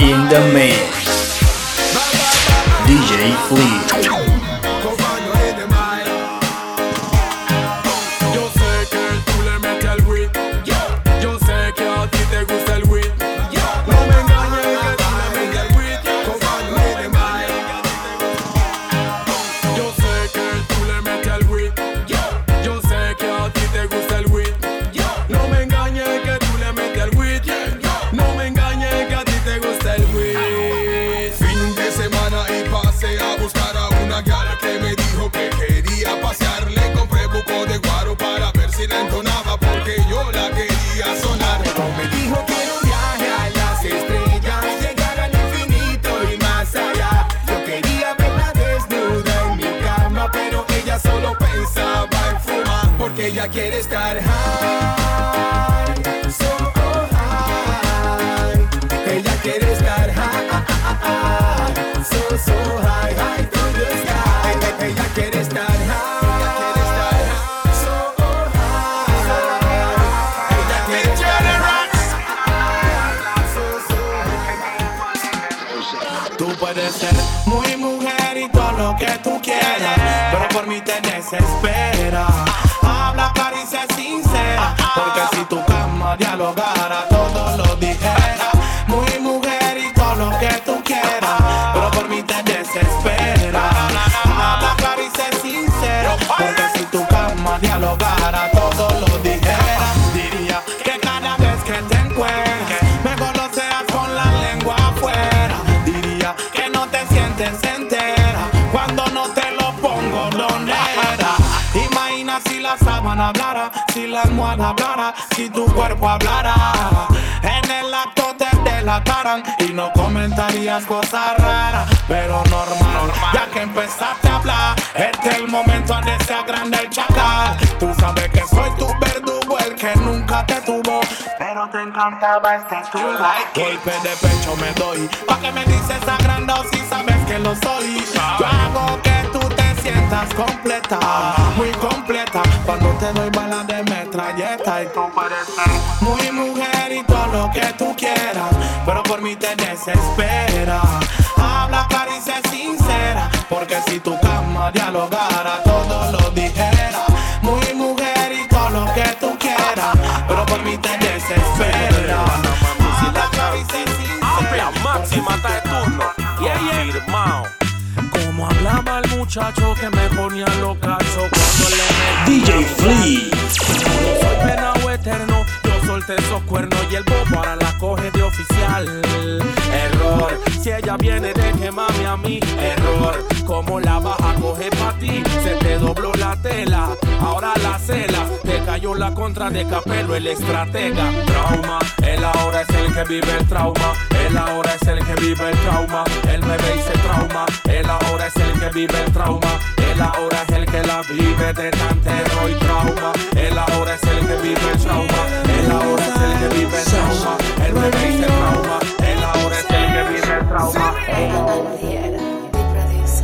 In the mix, DJ Flea. Muy mujer y todo lo que tú quieras, pero por mí te desespera. Sincera, porque si tu cama dialogara, todo lo dijera. Muy mujer y todo lo que tú quieras, pero por mí te desespera. Habla clara y sé sincera, porque si tu cama dialogara, todo lo dijera. Diría que cada vez que te encuentres, mejor lo seas con la lengua afuera. Diría que no te sientes entera cuando no te lo pongo donde era. Imagina si la sábana hablara, si la almohada hablara, si tu cuerpo hablara. En el acto te delataran y no comentarías cosas raras, pero normal. Ya que empezaste a hablar, este es el momento donde se agranda el chacal. Tú sabes que soy tu verdugo, el que nunca te tuvo, pero te encantaba este tubo. Golpe de pecho me doy, pa' que me dices agrandado si sabes que lo soy. Yo hago que tú sientas completa, muy completa. Cuando te doy balas de metralleta y tú ser muy mujer y todo lo que tú quieras, pero por mí te desespera. Habla sé sincera, porque si tu cama dialogara, muchacho que me ponía los cachos cuando le metí. DJ Flea. Yo soy penado eterno, yo solté esos cuernos y el bobo ahora la coge de oficial. Error, si ella viene de quemarme a mí, error. Como la baja coge pa' ti, se te dobló la tela, ahora la cela, te cayó la contra de capelo, el estratega. Trauma, él ahora es el que vive el trauma, él ahora es el que vive el trauma, él me ve y se trauma, él ahora es el que vive el trauma, él ahora es el que la vive de tan terror y trauma, él ahora es el que vive el trauma, él ahora es el que vive el trauma, él me ve y se trauma, él ahora es el que vive el trauma.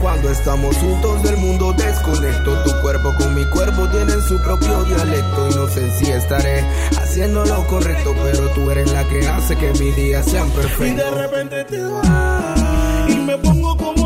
Cuando estamos juntos del mundo desconecto. Tu cuerpo con mi cuerpo tienen su propio dialecto. Y no sé si estaré haciendo lo correcto Pero tú eres la que hace que mis días sean perfectos Y de repente te vas y me pongo como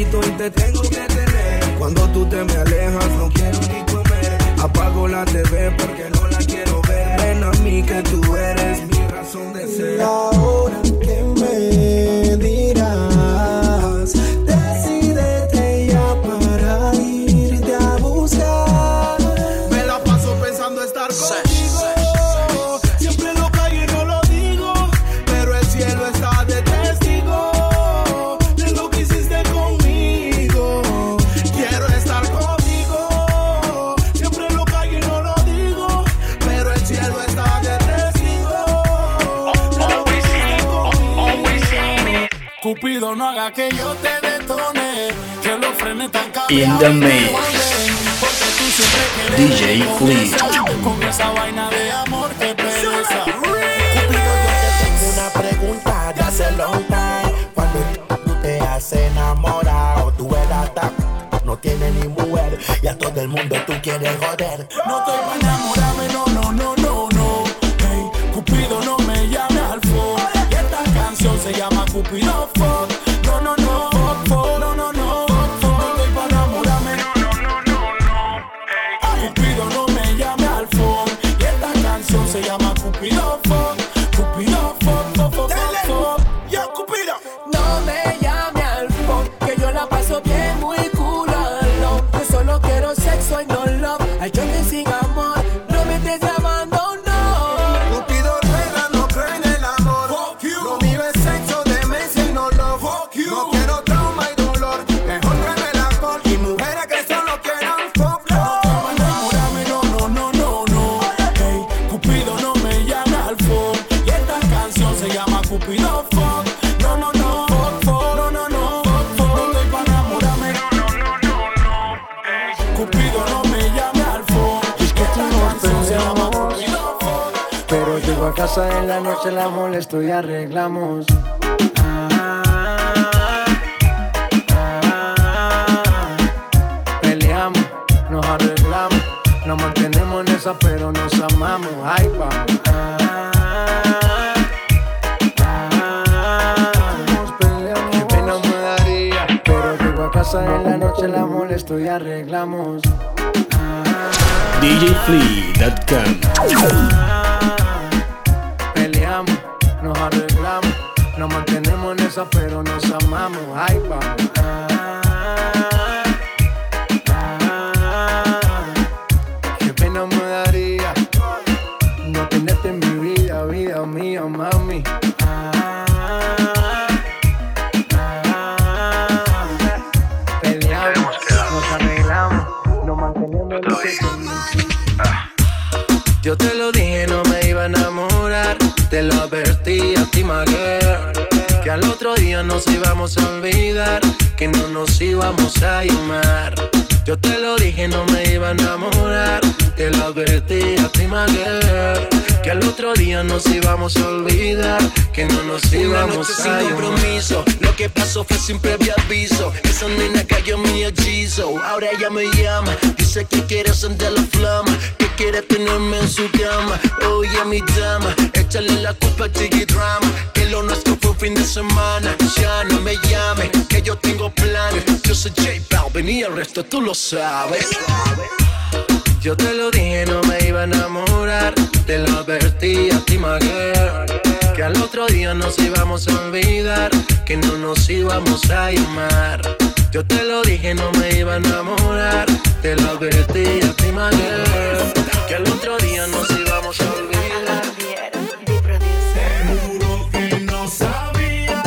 y te tengo que tener. Cuando tú te me alejas no quiero ni comer. Apago la TV porque no la quiero ver. Ven a mí que tú eres mi razón de ser. Y ahora que yo te detone, que los frenes tan In the. DJ Flea. Con esa vaina de amor que pereza. Cupido, yo te tengo una pregunta de hace long time. Cuando tú te has enamorado, tú eras tan no tiene ni mujer y a todo el mundo tú quieres joder. No estoy estoy. desayunar. Yo te lo dije, no me iba a enamorar. Te lo advertí a ti, girl, Que al otro día nos íbamos a olvidar. Que no nos Una íbamos noche a sin compromiso. Lo que pasó fue sin previo aviso. Esa nena cayó mi hechizo. Ahora ella me llama. Dice que quiere sentir la flama. Que quiere tenerme en su cama. Oye, mi dama, échale la culpa a Tiki Drama. Que lo nuestro fue un fin de semana. Ya no me llame, que yo tengo planes. Yo soy J Balvin y el resto tú lo sabes. Yo te lo dije, no me iba a enamorar. Te lo advertí a ti, my. Que al otro día nos íbamos a olvidar. Que no nos íbamos a llamar. Yo te lo dije, no me iba a enamorar. Te lo advertí a ti, Que al otro día nos íbamos a olvidar. Seguro que no sabía.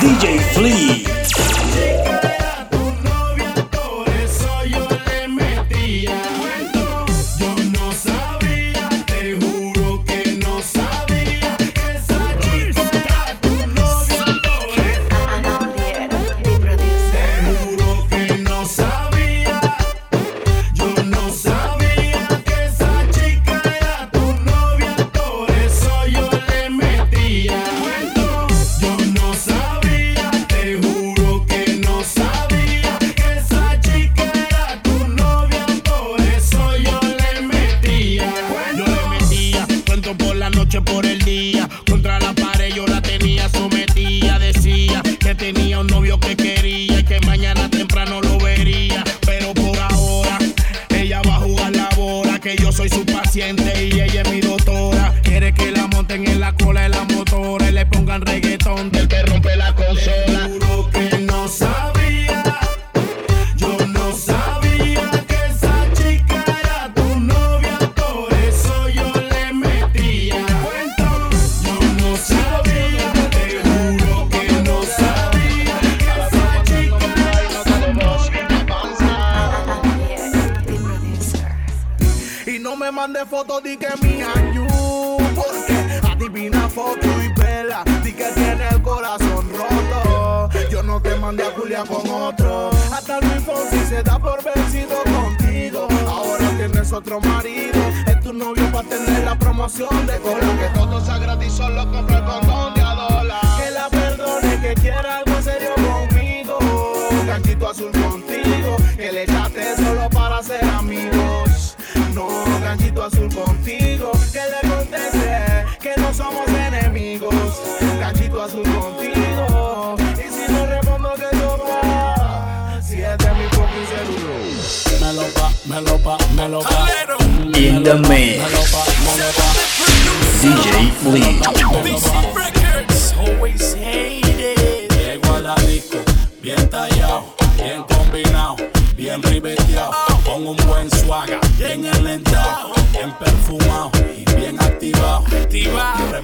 DJ Flea.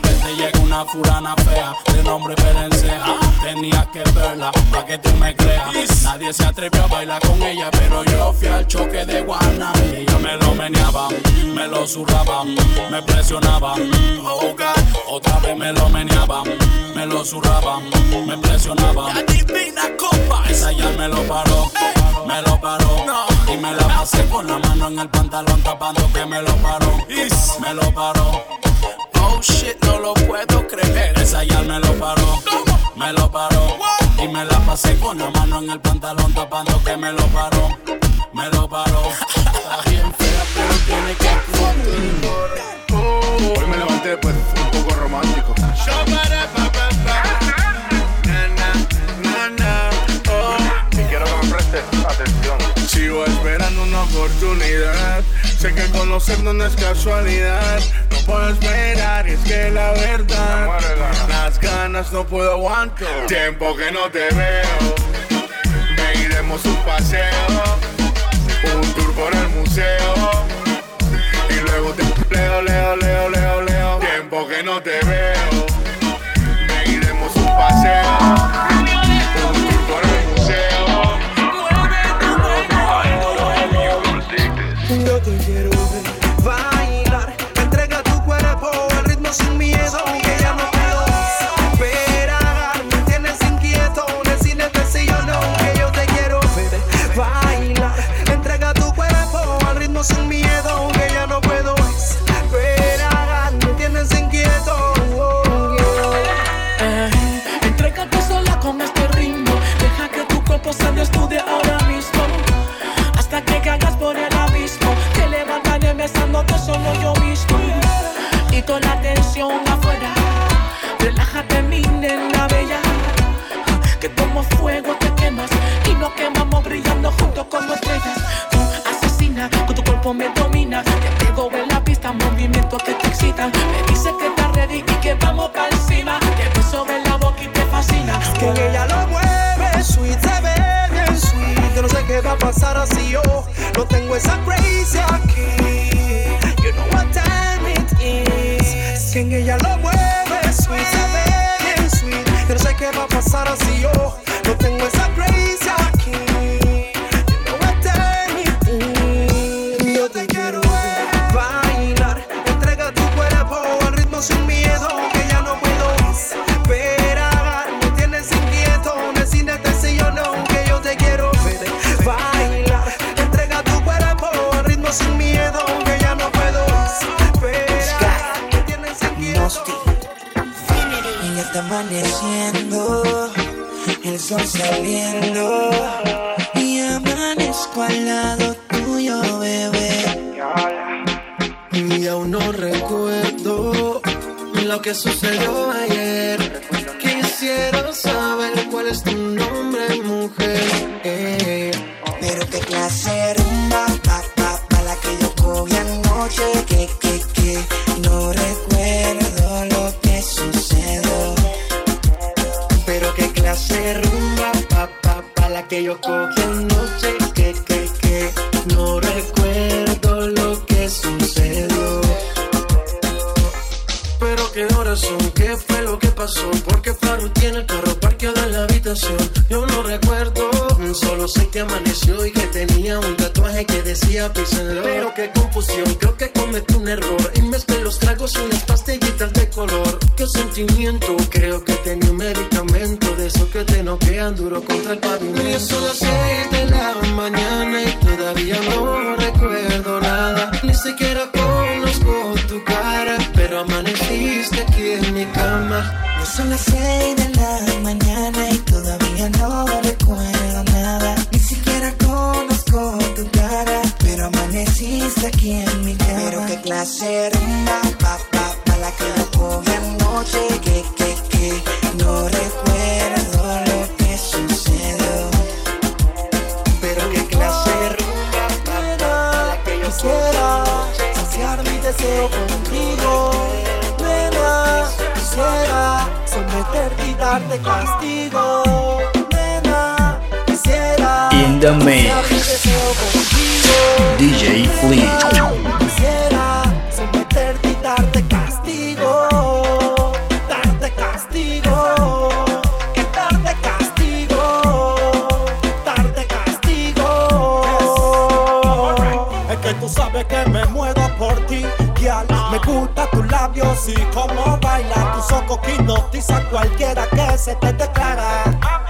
repente llega una furana fea, de nombre Perenceja. Tenías que verla, pa' que tú me creas. Nadie se atrevió a bailar con ella, pero yo fui al choque de Guana. Y ella me lo meneaba, me lo zurraba, me presionaba. Otra vez me lo meneaba, me lo zurraba, me presionaba. Adivina copa, esa ya me lo paró, me lo paró. Y me la pasé con la mano en el pantalón tapando que me lo paró, me lo paró. Oh shit, no lo puedo creer. Esa ya me lo paró, me lo paró. Y me la pasé con la mano en el pantalón tapando que me lo paró, me lo paró. Está bien fea, pero tiene que. Hoy me levanté pues un poco romántico. oportunidad. Sé que conocernos no es casualidad. No puedo esperar, es que la verdad. Las ganas no puedo aguantar. Tiempo que no te veo. Me iremos un paseo. Un tour por el museo. Y luego te leo, leo, leo, leo, leo. Tiempo que no te veo. Me iremos un paseo. que Farru tiene el carro parqueado en la habitación. Yo no recuerdo, solo sé que amaneció y que tenía un tatuaje que decía Písenlo. Pero qué confusión, creo que cometí un error. Y mezclé los tragos y las pastillitas de color. Qué sentimiento, creo que tenía un medicamento de esos que te noquean duro contra el pavimento. Y son las seis de la mañana y todavía no recuerdo nada. Ni siquiera conozco tu cara, pero amaneciste aquí en mi cama. Son las seis de la mañana y todavía no recuerdo nada. Ni siquiera conozco tu cara, pero amaneciste aquí en mi cama. Pero qué clase rumba, pa, pa, pa, la que yo cogí anoche. Darte castigo. Nena, quisiera In the mix. DJ Fleet. Quisiera someterte y darte castigo. Darte castigo. Darte castigo. Darte castigo. Es que tú sabes que me muero por ti, Gial. Me gusta tus labios y cómo ojos que hipnotizan cualquiera que se te declara.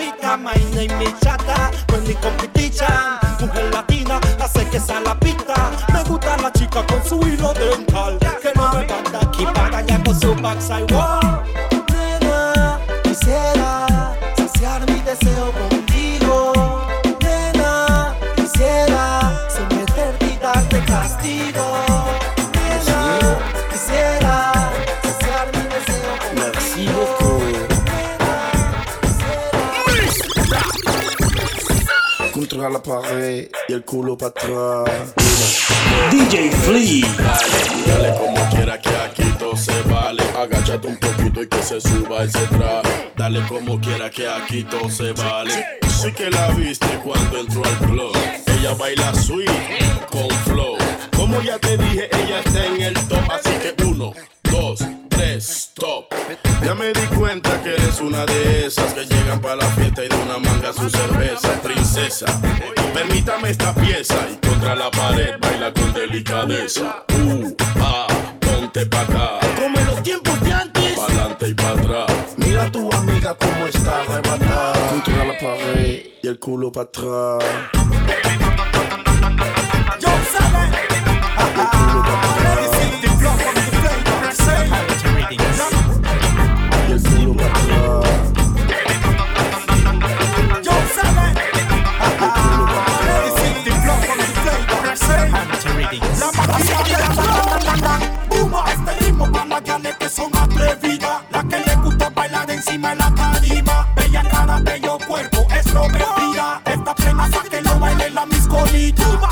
Pica. My name is Chata, we competition. Mujer latina, hace que sea la pista. Me gusta la chica con su hilo dental. Que no me manda aquí para allá con su backside wall. Contra la pared y el culo para atrás. DJ Fleet. Dale como quiera que aquí todo se vale. Agáchate un poquito y que se suba ese traje. Dale como quiera que aquí todo se vale. Sí que la viste cuando entró al club. Ella baila sweet con flow. Como ya te dije, ella está en el top. Así que uno, dos, tres, top. Ya me di cuenta que eres una de esas que llegan para la fiesta y de una manga su cerveza. Princesa, permítame esta pieza y contra la pared baila con delicadeza. Uh, ah, ponte pa' acá. Como en los tiempos de antes. Pa'lante y pa' atrás. Mira a tu amiga como está arrebatada. Contra la pared y el culo para atrás. Son atrevidas. La que le gusta bailar encima de la tarima. Bella cara, bello cuerpo, extrovertida. Esta plena que lo baile la miscolita.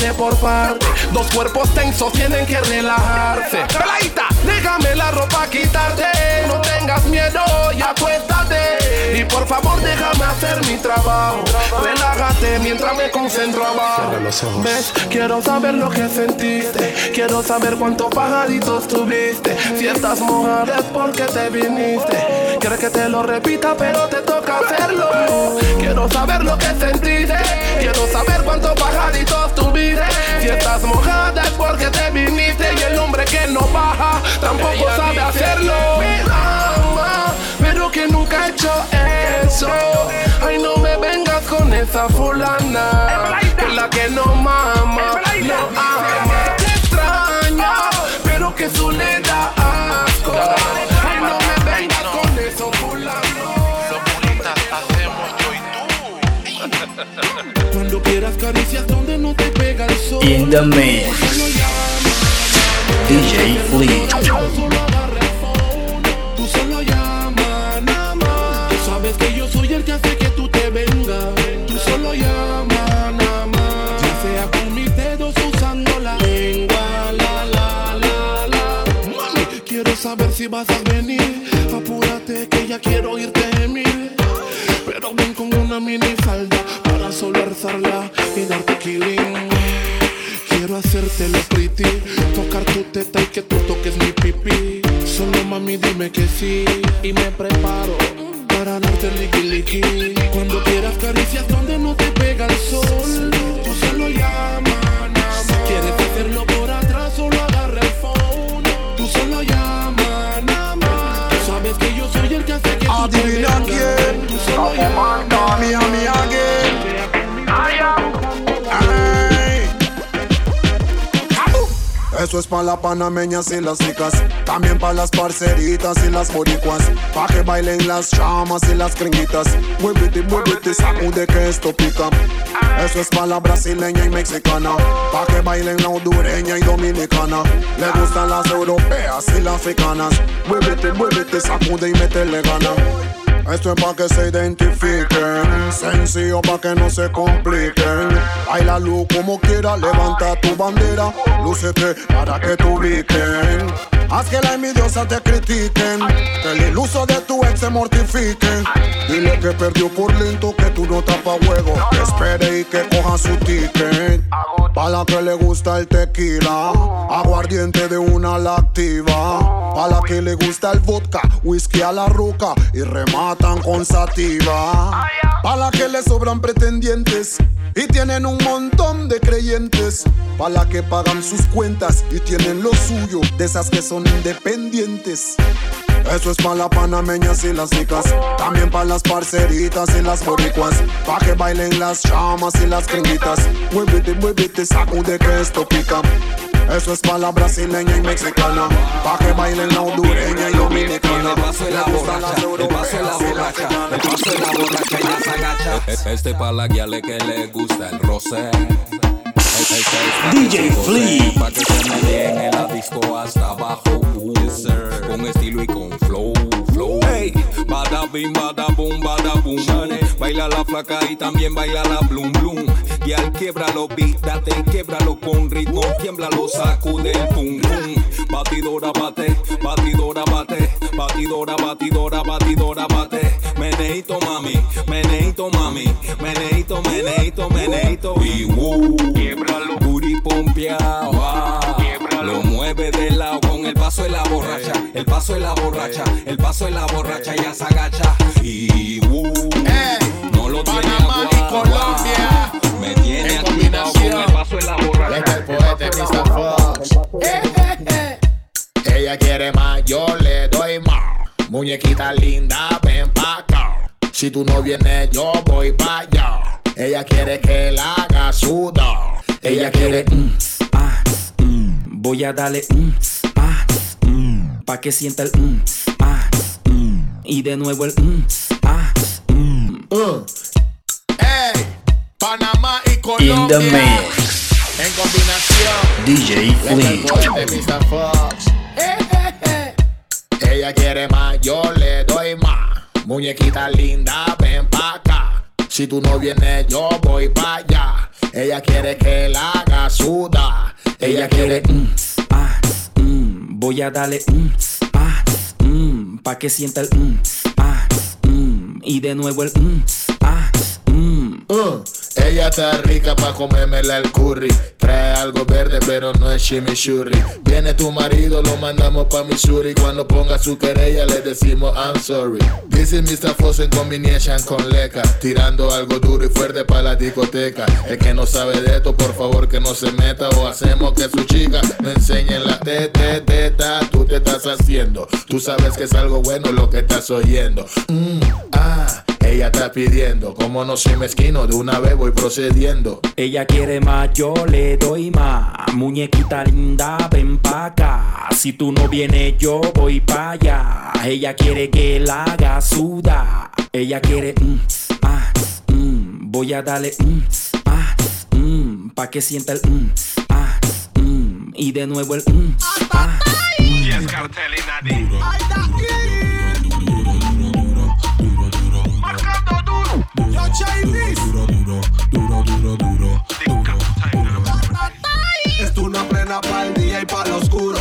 Parte por parte. Dos cuerpos tensos tienen que relajarse. Peladita, déjame la ropa quitarte. No tengas miedo y acuéstate. Y por favor, déjame hacer mi trabajo. Relájate mientras me concentro abajo. Cierra los ojos. ¿Ves? Quiero saber lo que sentiste. Quiero saber cuántos pajaritos tuviste. Si estás mojada es porque te viniste. Quieres que te lo repita, pero te toca hacerlo. Quiero saber lo sentiste. Quiero saber cuántos pajaritos tuviste. Si estás mojada es porque te viniste. Y el hombre que no baja tampoco sabe hacerlo. Me ama, pero que nunca ha hecho eso. Ay, no me vengas con esa fulana. Que la que no mama, la, la, la. Mami, quiero saber si vas a venir. Apúrate que ya quiero irte de mí. Pero ven con una mini teta y que tú toques mi pipí. Solo mami dime que sí y me preparo para darte liqui liqui. Cuando quieras caricias no para las panameñas y las chicas, también para las parceritas y las boricuas, pa' que bailen las chamas y las gringuitas. Muévete, muévete, sacude que esto pica. Eso es para la brasileña y mexicana, pa' que bailen la hondureña y dominicana. Le gustan las europeas y las africanas. Muévete, muévete, sacude y métele gana. Esto es pa' que se identifiquen, sencillo pa' que no se compliquen. Baila luz como quiera, levanta tu bandera, lúcete para que te ubiquen. Haz que la envidiosa te critiquen, que el iluso de tu ex se mortifiquen. Dile que perdió por lento, que tú no tapa juego, que espere y que coja su ticket. Pa' la que le gusta el tequila, aguardiente de una lactiva. Pa' la que le gusta el vodka, whisky a la ruca y rematan con sativa. Pa' la que le sobran pretendientes y tienen un montón de creyentes. Pa' la que pagan sus cuentas y tienen lo suyo, de esas que son independientes. Eso es pa' las panameñas y las chicas, también pa' las parceritas y las boricuas, pa' que bailen las chamas y las gringuitas. Muévete, muévete, sacude que esto pica. Eso es pa' la brasileña y mexicana, pa' que bailen la hondureña y dominicana. El paso la borracha, el paso la europeas y las borracha, el paso la borracha, ella se agacha. Este pa' la guiale que le gusta el roce. Este es pa' DJ Flea. Pa' que se me en la disco hasta abajo. Con estilo y con flow, flow. Hey, bada bim, bada boom, bada boom. Baila la flaca y también baila la blum blum. Y al quiebralo, beat, date, quiebralo con ritmo. Tiemblalo, sacude el pum pum. Batidora bate, batidora bate, batidora, batidora, batidora bate. Meneito mami, meneito mami, meneito, meneito, meneito. Y woo, quiebralo, booty pompeado. ah. Lo mueve de lado con el paso de la borracha, el paso de la borracha, el paso de la borracha ya se agacha. Y uh, no lo tiene Panamá y Colombia. Me tiene En activado con el paso de la borracha. Este es el poeta Mr. Fox. Eh, eh, eh. Ella quiere más, yo le doy más. Muñequita linda, ven pa' acá. Si tú no vienes, yo voy pa' allá. Ella quiere que la haga sudar. Ella quiere. mm, ah, mm, voy a darle mm, ah, mm, pa' que sienta el mm, ah, mm, y de nuevo el mm, ah, mm. Uh. Panamá y In Colombia. the mix. En combinación. DJ Este. Fox. Eh, eh, eh. Ella quiere más, yo le doy más. Muñequita linda, ven pa' acá. Si tú no vienes, yo voy pa' allá. Ella quiere que la haga sudar. Ella quiere. mm, ah, mm, voy a darle mm, ah, pa' que sienta el ah, y de nuevo el ah. Uh, ella está rica pa' comérmela el curry. Trae algo verde, pero no es chimichurri. Viene tu marido, lo mandamos pa' Missouri. Cuando ponga su querella, le decimos I'm sorry. This is Mr. Foss en combination con Leca. Tirando algo duro y fuerte pa' la discoteca. El que no sabe de esto, por favor que no se meta. O hacemos que su chica me enseñe la tete, teta. Tú te estás haciendo. Tú sabes que es algo bueno lo que estás oyendo. Mm, ah. Ella está pidiendo, como no soy mezquino, de una vez voy procediendo. Ella quiere más, yo le doy más. Muñequita linda, ven pa' acá. Si tú no vienes, yo voy pa' allá. Ella quiere que la haga sudar. Ella quiere, mm, ah, mm, voy a darle, mm, ah, mm, pa' que sienta el, mm, ah, mm, y de nuevo el, mm, ah. Esto una plena para el día y para lo oscuro.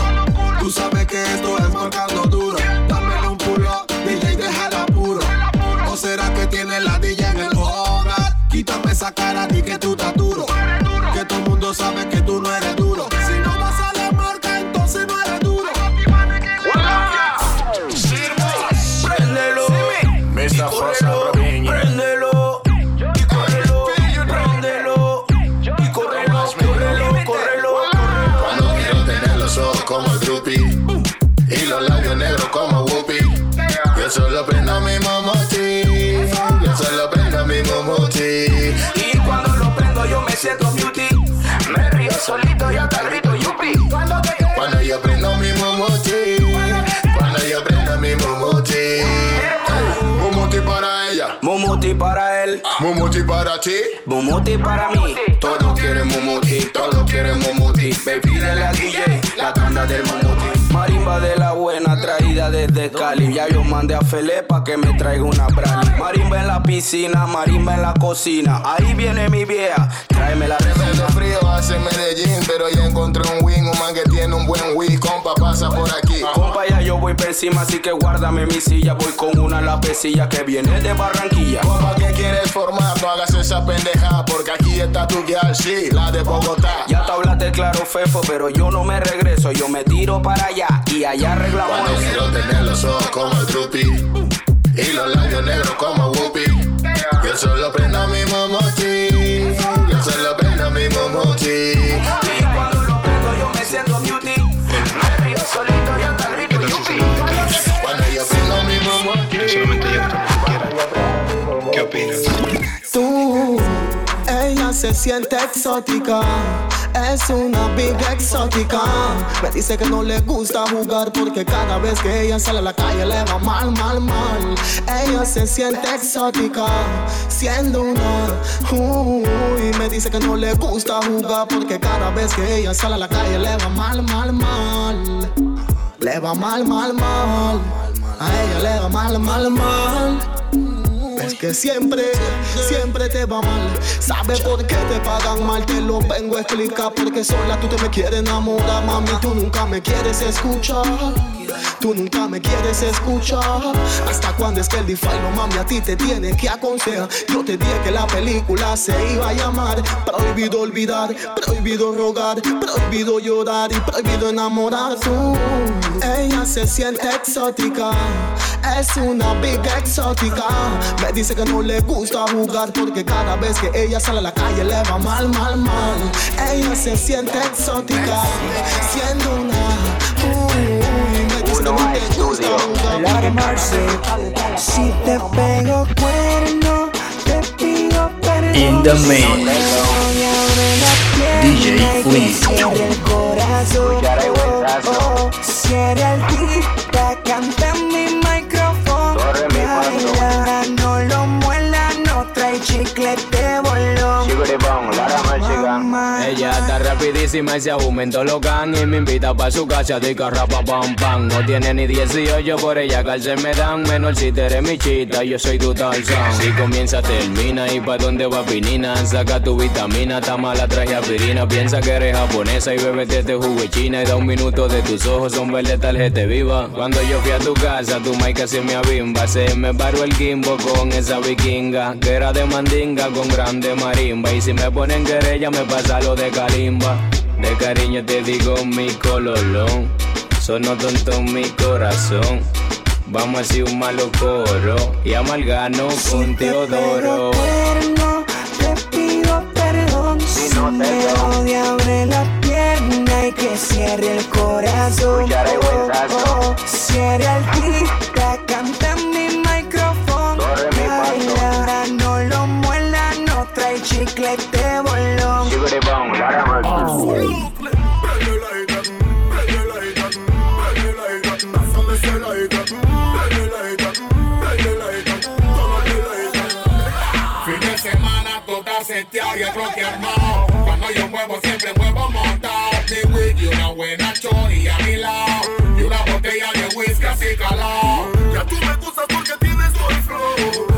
Tú sabes que esto es marcando duro. Dámele un pulo, DJ, déjala puro. ¿O será que tiene la DJ en el hogar? Quítame esa cara, di que tú estás duro. Que todo el mundo sabe que tú no eres Momoti para ti. Mumuti para mí. Todos quieren Momoti. Todos quieren Momoti. Baby de la DJ, la tanda del Mumuti. Marimba de la buena traída desde Cali. Ya yo mandé a Fele pa' que me traiga una brali. Marimba en la piscina, marimba en la cocina. Ahí viene mi vieja, tráeme la Hace receta. frío hace Medellín, pero ya encontré un wing, un man que tiene un buen wing, compa pasa por aquí. Compa, voy por encima, así que guárdame mi silla. Voy con una lapecilla que viene de Barranquilla. Compa, ¿qué quieres formar? No hagas esa pendeja, porque aquí está tu girl, sí, la de Bogotá. Ya te hablaste claro, Fefo, pero yo no me regreso. Yo me tiro para allá y allá arreglamos Cuando quiero tener los ojos como el Drupi y los labios negros como Whoopi. Yo solo prendo mi momoti, yo solo prendo mi momoti. Se siente exótica. Es una big exótica. Me dice que no le gusta jugar porque cada vez que ella sale a la calle le va mal, mal, mal. Ella se siente exótica, siendo una. Uy, me dice que no le gusta jugar porque cada vez que ella sale a la calle le va mal, mal, mal. Le va mal, mal, mal. A ella le va mal, mal, mal. Es que siempre, siempre te va mal. ¿Sabe por qué te pagan mal? Te lo vengo a explicar. Porque sola tú te me quieres enamorar, mami. Tú nunca me quieres escuchar. Tú nunca me quieres escuchar. Hasta cuando es que el difailo, mami, a ti te tiene que aconsejar. Yo te dije que la película se iba a llamar Prohibido olvidar, prohibido rogar, prohibido llorar y prohibido enamorar. Tú, ella se siente exótica. Es una big exótica. Me dice que no le gusta jugar porque cada vez que ella sale a la calle le va mal, mal, mal. Ella se siente exótica. Siendo jugar. Si te pego cuerno, te pido perdón. In the pierna DJ y y se aumentó los can Y me invita pa' su casa de carrapa pam pam. No tiene ni 18, por ella calce me dan Menor si te eres mi chita, yo soy tu tarzán. Si comienza termina y pa' dónde va pinina Saca tu vitamina, está mala traje aspirina. Piensa que eres japonesa y bebete este jugo china Y da un minuto de tus ojos, son verde tarjeta viva. Cuando yo fui a tu casa, tu mic casi me abimba Se me paró el gimbo con esa vikinga Que era de mandinga con grande marimba. Y si me ponen querella me pasa lo de calimba De cariño te digo mi cololón Sono tonto en mi corazón Vamos a hacer un malo coro Y amalgano con Teodoro te pido perdón. Si no te odia, abre la pierna y que cierre el corazón. Escucharé Oh, huesazo. oh, cierra el tic-tac, canta en mi micrófono. Corre mi. Baila, no lo muela, no trae chiclete seteado y el bloque armado. Cuando yo muevo siempre muevo montado. Y una buena chori a mi. Y una botella de whisky así calado. Ya tú me gustas porque tienes buen flow.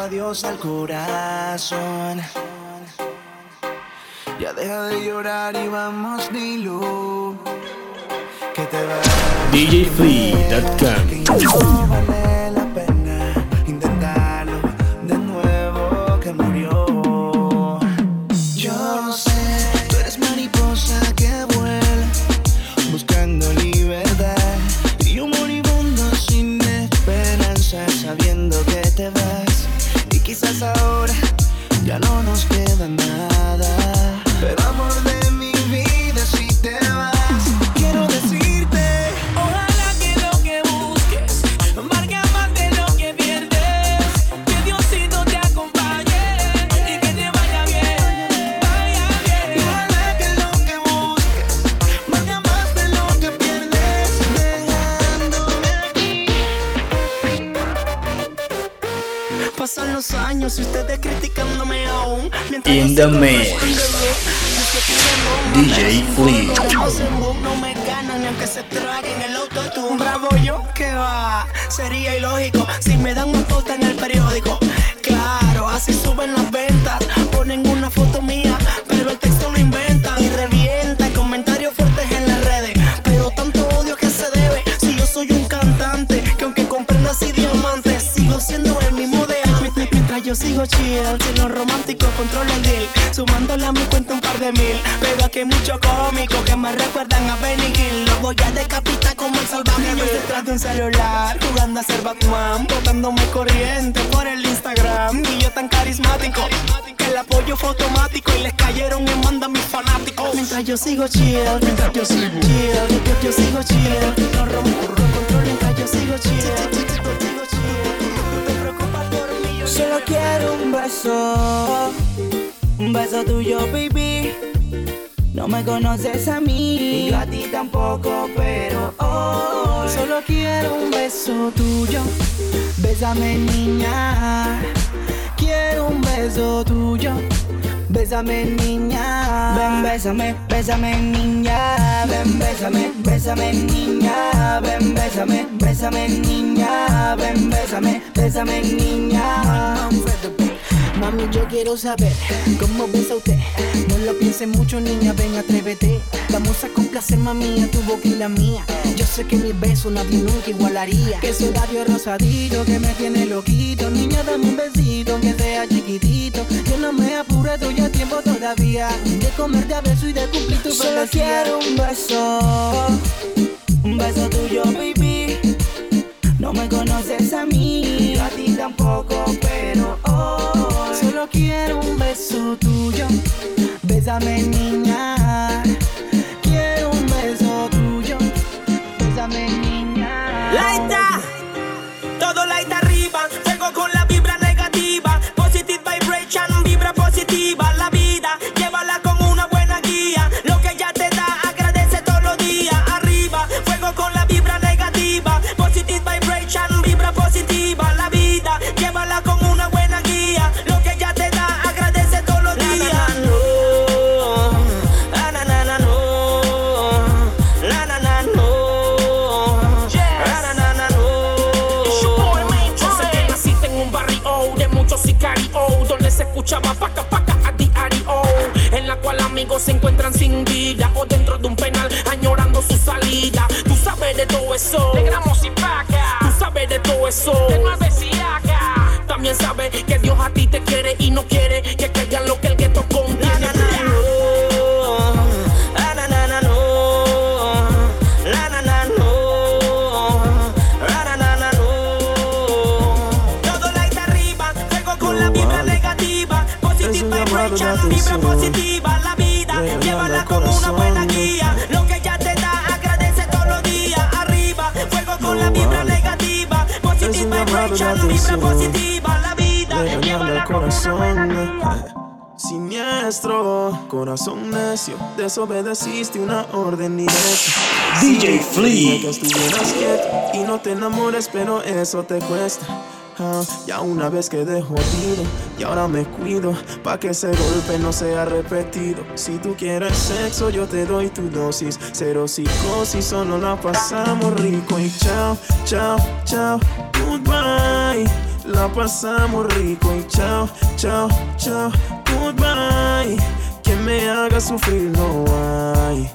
Adiós al corazón. Ya deja de llorar y vamos, dilo. que te vas. DJFree.com the sigo Sigo chill, si lo romántico controlo el deal, sumándole a mi cuenta un par de mil. Pero aquí hay muchos cómicos que me recuerdan a Benny Hill. Lo voy a decapitar como el salvaje. Yo detrás de un celular, jugando a ser Batman, botándome corriente por el Instagram. Y yo tan carismático. Que el apoyo fue automático y les cayeron en manda mis fanáticos. Mientras yo sigo chill, mientras yo sigo chill, mientras yo sigo chill. Rompo control mientras yo. Sigo chill. Solo quiero un beso, un beso tuyo, baby. No me conoces a mí, y yo a ti tampoco, pero hoy solo quiero un beso tuyo. Bésame, niña. Quiero un beso tuyo. Bésame, niña. Ven, bésame, bésame, niña. Ven, bésame, bésame, niña. Ven, bésame, bésame, niña. Ven, bésame, bésame, niña. Mami, yo quiero saber cómo besa usted. No lo pienses mucho, niña, ven, atrévete. Vamos a complacer, mami, a tu boca y la mía. Yo sé que mi beso nadie nunca igualaría. Que ese labio rosadito que me tiene loquito. Niña, dame un besito, aunque sea chiquitito. Que no me apure, doy a tiempo todavía. De comerte a beso y de cumplir tu Solo quiero un beso. Un beso tuyo, baby. No me conoces a mí, a ti tampoco, pero hoy solo quiero un beso tuyo. Bésame, niña. Quiero un beso tuyo. Bésame, niña. Laita, vibra positiva, la vida o dentro de un penal añorando su salida. Tú sabes de todo eso, de gramos y paca. Tú sabes de todo eso, de nueve acá. También sabes que Dios a ti te quiere y no quiere que caigan lo positive vibration, vibra positiva, la vida, llévala con una buena guía. Siniestro, corazón necio, desobedeciste una orden directa. DJ Flea. que estuvieras quieto y no te enamores, pero eso te cuesta. Ah, ya una vez quedé jodido y ahora me cuido pa' que ese golpe no sea repetido. Si tú quieres sexo, yo te doy tu dosis. Cero psicosis, solo la pasamos rico y chao, chao, chao, goodbye. La pasamos rico y chao, chao, chao, goodbye. Quien me haga sufrir no hay,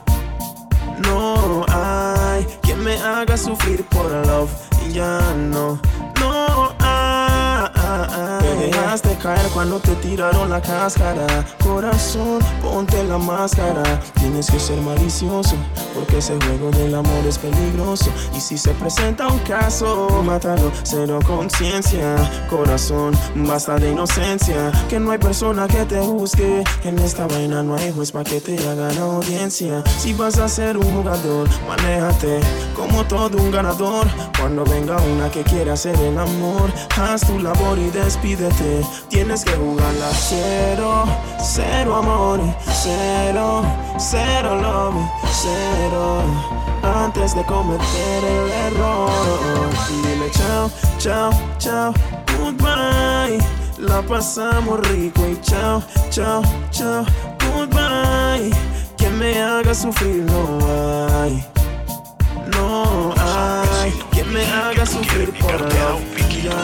no hay. me haga sufrir por love. Ya no, no. Te dejaste caer cuando te tiraron la cáscara. Corazón, ponte la máscara. Tienes que ser malicioso, porque ese juego del amor es peligroso. Y si se presenta un caso, mátalo, cero conciencia. Corazón, basta de inocencia. Que no hay persona que te busque. En esta vaina no hay juez para que te haga la audiencia. Si vas a ser un jugador, manéjate como todo un ganador. Cuando venga una que quiera hacer el amor, haz tu labor y Tienes que jugarla cero, cero amor, cero, cero love, cero. Antes de cometer el error, dile chao, chao, chao, goodbye. La pasamos rico y chao, chao, chao, goodbye. Que me haga sufrir no hay, me haga sufrir por ya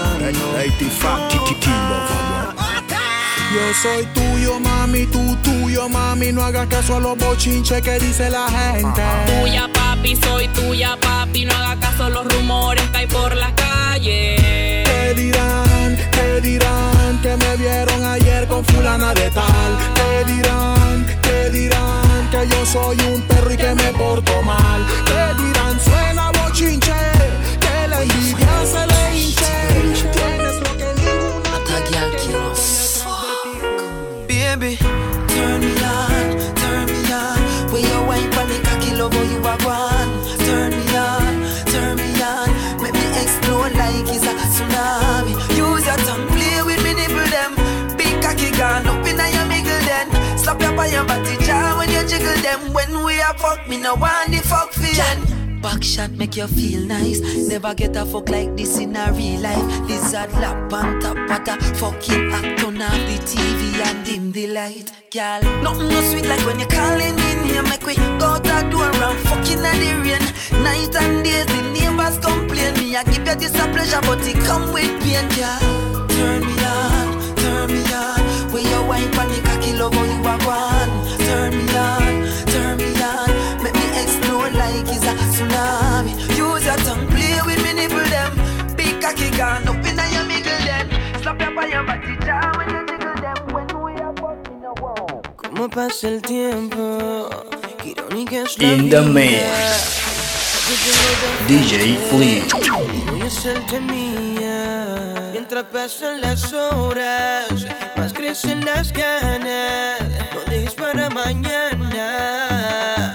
Yo soy tuyo, mami, tú tuyo, mami. No hagas caso a los bochinches que dice la gente. Tuya, papi, soy tuya, papi. No haga caso a los rumores que hay por la calle. Te dirán, te dirán que me vieron ayer con fulana de tal. Te dirán, te dirán que yo soy un perro y que me porto mal. Te dirán, suena bochinche, Slap your by body jaw when you jiggle them. When we are fuck, me no want the fuck feeling. Back shot make you feel nice. Never get a fuck like this in a real life. Lizard lap on top of the fucking act. Turn off the TV and dim the light. Girl, nothing no sweet like when you calling me name. Make we go to the door and fucking at the rain. Night and days the neighbors complain. Me I give you this a pleasure, but it come with pain. Girl, turn me on, turn me on. When you wine for me cocky how you are one. Turn me on, turn me on. Make me explode like it's a tsunami. Use your tongue, play with me nipple them. Big cocky gone up in your middle then. Slap your by your body jaw when you jiggle them. When we are fucking a wall. Cómo pasa el tiempo, In the mix. DJ Flea. Voy a hacerte mía. Mientras pasan las horas, más crecen las ganas. No dejes para mañana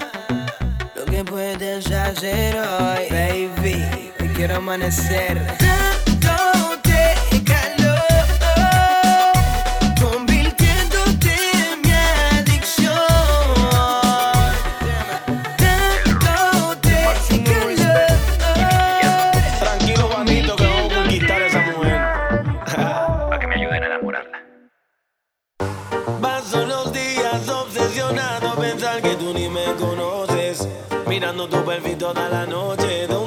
lo que puedes hacer hoy, baby. Hoy quiero amanecer. Mirando tu perfil toda la noche, ¿dónde voy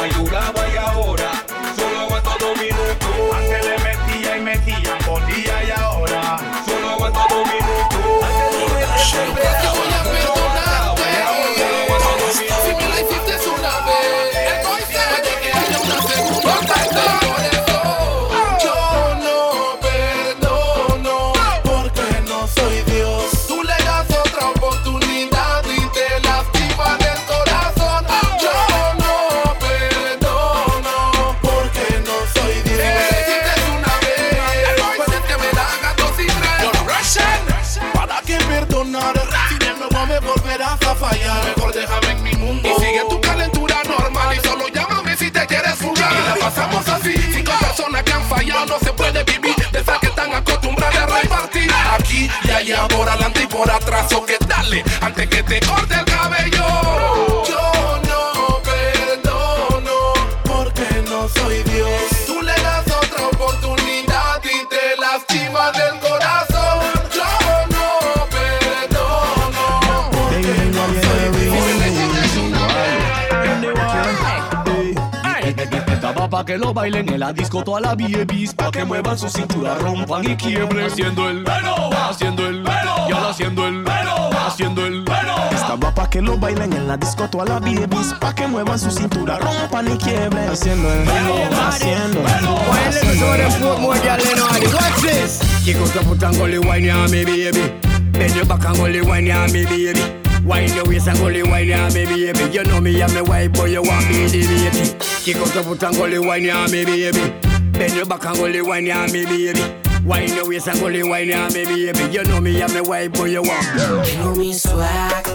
Mejor déjame en mi mundo. Y sigue tu calentura normal. Y solo llámame si te quieres fugar. Y la pasamos así. Cinco personas que han fallado no se puede vivir. De esas que están acostumbradas a repartir. Aquí y allá, por adelante y por atrás. O que dale, antes que te corte el cabello. Lo bailen en la disco toda la babies Pa' que muevan su cintura, rompan y quiebren. Haciendo el haciendo el y ahora haciendo el haciendo el Estaba pa' que lo bailen en la disco toda la babies Pa' que muevan su cintura, rompan y quiebren. Haciendo el haciendo el Watch this Kick out the foot and go wine ya me baby. Bend your back and go wine ya me baby Wine your waist and go wine ya me baby. You know me and me wife boy you want me the baby. Kick out the foot and go wine ya me baby. Bend your back and go wine ya me baby. Wine your waist and go wine ya me baby. You know me and me wife boy you want Tengo mi swag.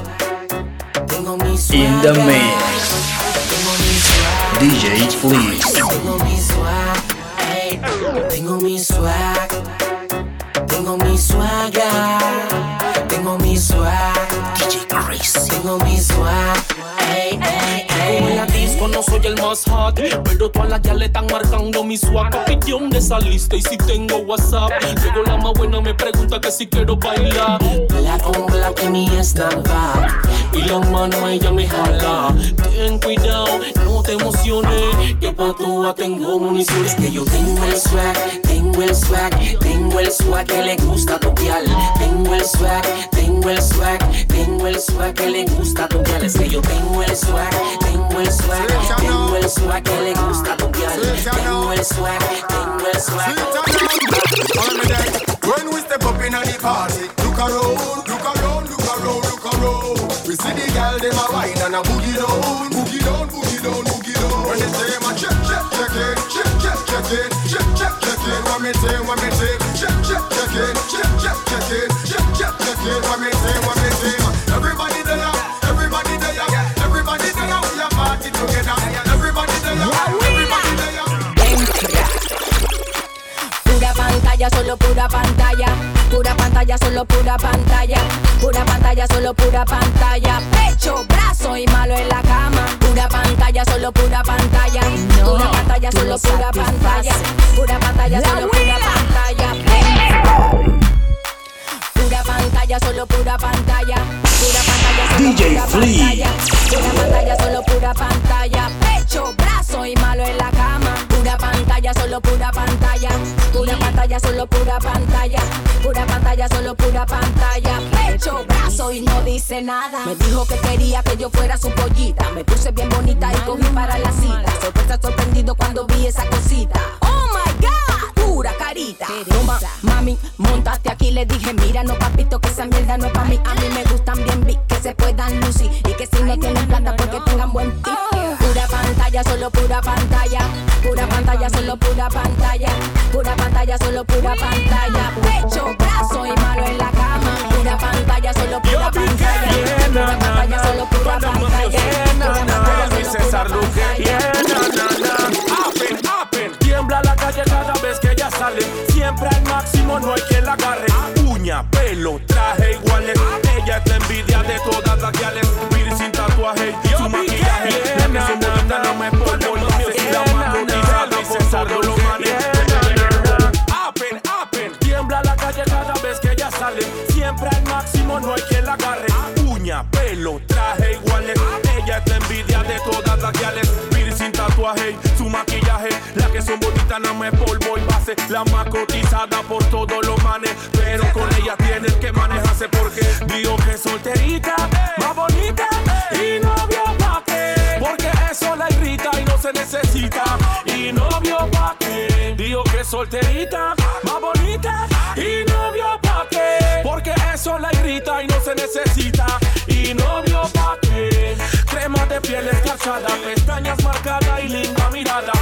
Tengo mi swag In the mix. DJ Please. Tengo mi swag. Hey. Tengo mi swag. Tengo mi swag Tengo mi swag DJ Chris Tengo mi swag Ey, ey, ey. La no soy el más hot Pero todas las ya le están marcando mi swag. Papi, ¿de dónde saliste? Y si tengo WhatsApp Luego la más buena me pregunta que si quiero bailar. Black on black en mi snapback Y la mano ella me jala. Ten cuidado, no te emociones Que pa' tú tengo municiones. Que yo tengo el swag, tengo el swag Tengo el swag que le gusta tu piel Tengo el swag, tengo el swag Tengo el swag que le gusta tu piel Es que yo tengo el swag, tengo el swag Tengo el swag que le gusta a tu piel Tengo el swag, tengo el swag When we step up in the party, look around, look around, look around, look around. We see the girl them a wine and a boogie down, boogie down, boogie down, boogie down. When they say my check, check, check it, check, check, check it, check, check, check it. What me say, what me say, check, check, check it, check, check, check it, check, check, check it. What me say, what me say. Everybody pantalla, solo pura pantalla. Pura pantalla, solo pura pantalla. Pecho, brazo y malo en la cama. Pura pantalla, solo pura pantalla. Pura pantalla, solo pura pantalla. Pura pantalla, solo pura pantalla. Pura pantalla, solo pura pantalla. Pura pantalla, solo DJ pura Flea. pantalla. Pura pantalla, solo pura pantalla. Pecho, brazo y malo en la cama. Pantalla, solo pura pantalla. Pura pantalla, solo pura pantalla. Pura pantalla, solo pura pantalla. Pecho, brazo y no dice nada. Me dijo que quería que yo fuera su pollita. Me puse bien bonita y cogí para la cita. Sorpresa sorprendido cuando vi esa cosita. Oh my god, pura carita. Toma, mami, montate aquí. Le dije, mira, no papito, que esa mierda no es pa' mí. A mí me gustan bien big, que se puedan lucir. Y que si no tienen plata, porque tengan buen tip. Pura pantalla, solo pura pantalla. Pantalla, solo pura pantalla. Pura pantalla, solo pura pantalla. Más cotizada por todos los manes. Pero con ella tienes que manejarse porque digo que solterita, más bonita y novio pa' qué. Porque eso la irrita y no se necesita. Y novio pa' qué. Digo que solterita, más bonita y novio pa' qué. Porque eso la irrita y no se necesita. Y novio pa' qué. Crema de piel escarchada, pestañas marcadas y linda mirada.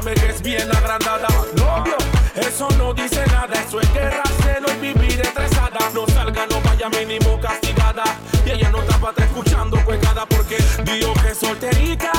Sabe que es bien agrandada. Novio, eso no dice nada. Eso es guerra, celo y vivir estresada. No salga, no vaya mínimo castigada. Y ella no está para escuchando cuecada porque digo que solterita,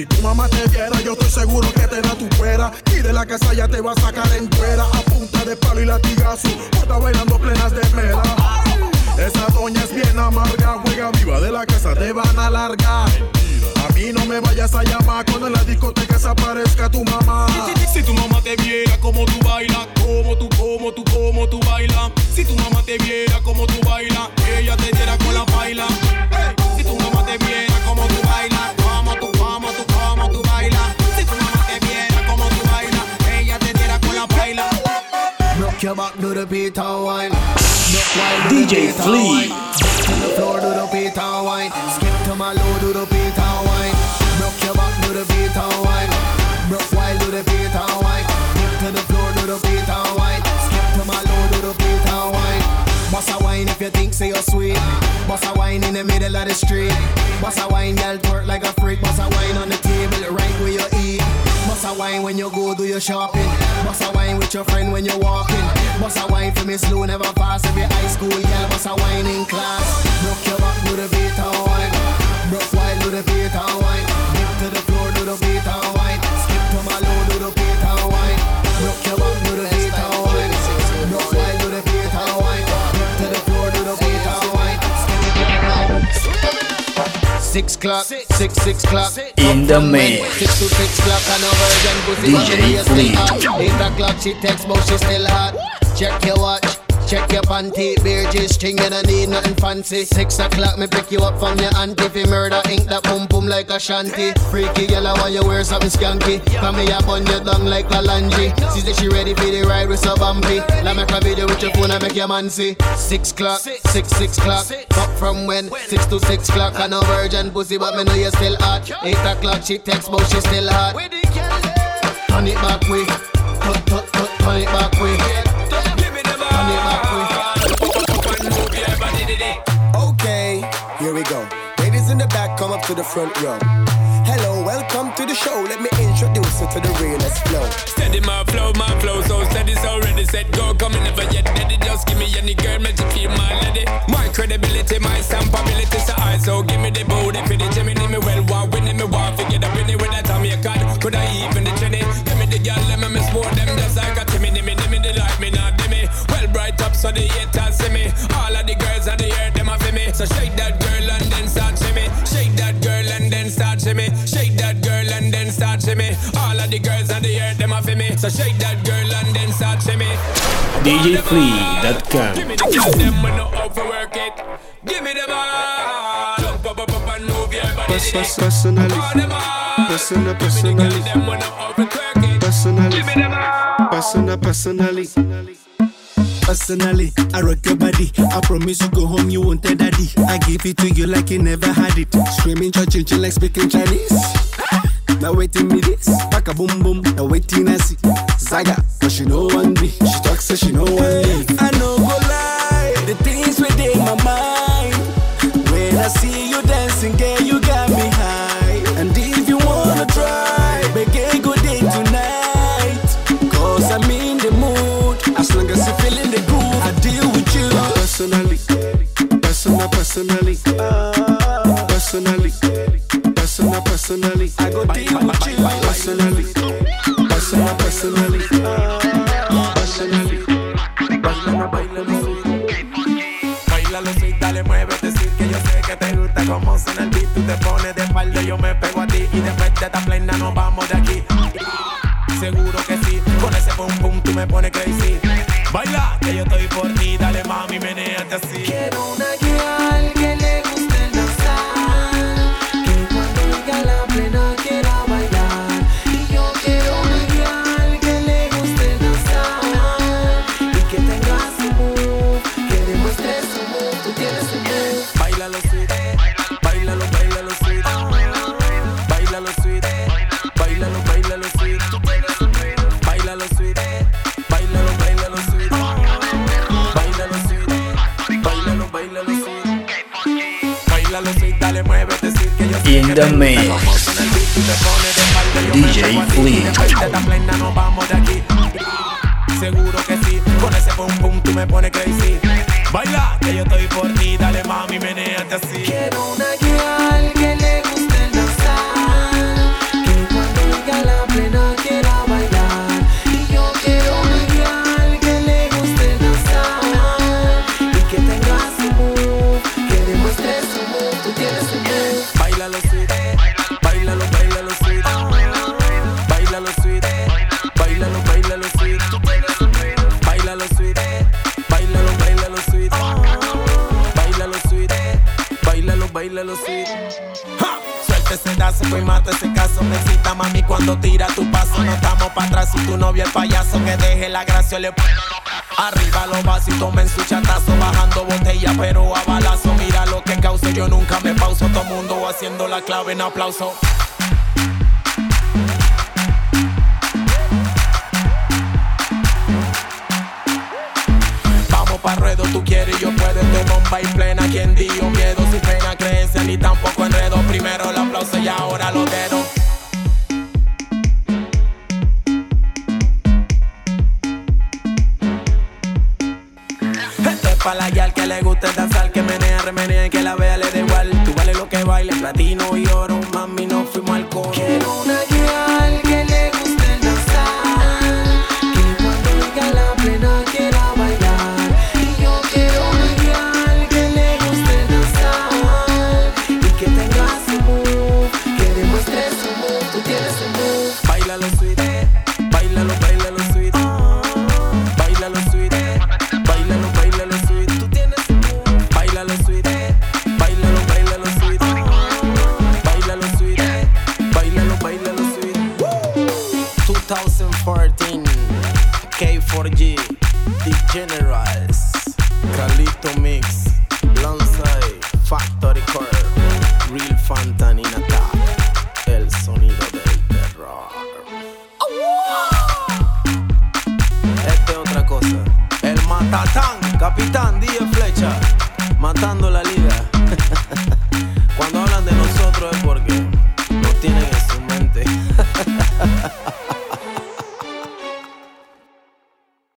Si tu mamá te viera, yo estoy seguro que te da tu fuera. Y de la casa ya te va a sacar en cuera. A punta de palo y latigazo, estar bailando plenas de mera. Esa doña es bien amarga, juega viva de la casa, te van a largar. A mí no me vayas a llamar cuando en la discoteca desaparezca tu mamá. The Peter wine. DJ Flea. floor, do the Peter wine. Skip to my low, do the Peter wine. Rock your back, do the Peter wine. Rock while do the Peter wine. Skip to the floor, do the Peter wine. Skip to my low, do the Peter wine. Boss a wine if you think say you're sweet. Boss a wine in the middle of the street. Boss a wine, girl, twerk like a freak. Boss a wine on the table, right where you eat. A wine when you go do your shopping. Boss a wine with your friend when you're walking. Boss a wine for me slow, never fast. Every high school girl, boss a wine in class. Rock your back, do the beat and wine. Rock while do the beat and wine. Dip to the floor, do the beat and wine. Skip to my low, do the beat and wine. Rock your back, do the beat and wine. Rock while do the beat and wine. Six o'clock, six, six o'clock. In the mix. Six to six o'clock and a virgin pussy DJ on the Flea. still hot. Eight o'clock she text but she still hot. Check your watch. Check your panty, beer G string, you don't need nothing fancy. Six o'clock, me pick you up from your auntie. You murder, ink that boom boom like a shanty. Freaky yellow, why you wear something skanky? Come me up on your down like a laundry. See that she ready for the ride with so bumpy. Let me a video with your phone and make your man see. Six o'clock, six six o'clock. Up from when? Six to six o'clock. I know virgin pussy, but me know you still hot. Eight o'clock, she text, but she still hot. Turn it back way, turn it back way. To the front row. Hello, welcome to the show. Let me introduce you to the realest flow. Steady my flow, my flow so steady, so ready, set go, coming never yet ready. Just give me any girl, make you feel my lady. My credibility, my stampability, so I so give me the booty for the Jimmy, me well, want winning me to get up in with that time you cut. Could I even the chinny? Give me the girl, let me miss more them just like a Timmy, nimmy, nimmy, they like me, not dimmy. Well, bright up so the haters see me. All of the girls are the earth, them a for me. So shake that So shake that girl and then start shimmy. DJFree.com Give me the girl, them when no overwork it. Give me the ball. Jump up, up, up and move your body. Pers- pers- personally, personal, personally, personally, personal, personally. Personally, I rock your body. I promise you go home, you won't tell daddy. I give it to you like you never had it. Screaming, church, chin like speaking Chinese. Now waiting me this, back a boom boom. Now waiting I see Zaga, but she know one me. She talks so she know one leave. I know go lie, the things within my mind. When I see you dancing, girl, bailalo sweet. ¡Ja! Suelta ese dazo, pues mata ese caso. Me excita mami cuando tira tu paso. No estamos para atrás y tu novio el payaso que deje la gracia le Arriba los vasos y tomen su chatazo Bajando botella pero a balazo Mira lo que causa, yo nunca me pauso Todo mundo haciendo la clave en aplauso Vamos pa' ruedo, tú quieres y yo puedo De bomba y plena, quien dio le gusta danzar, que menea, remenea y que la vea le da igual. Tú vale lo que baile, platino y oro, mami, no fuimos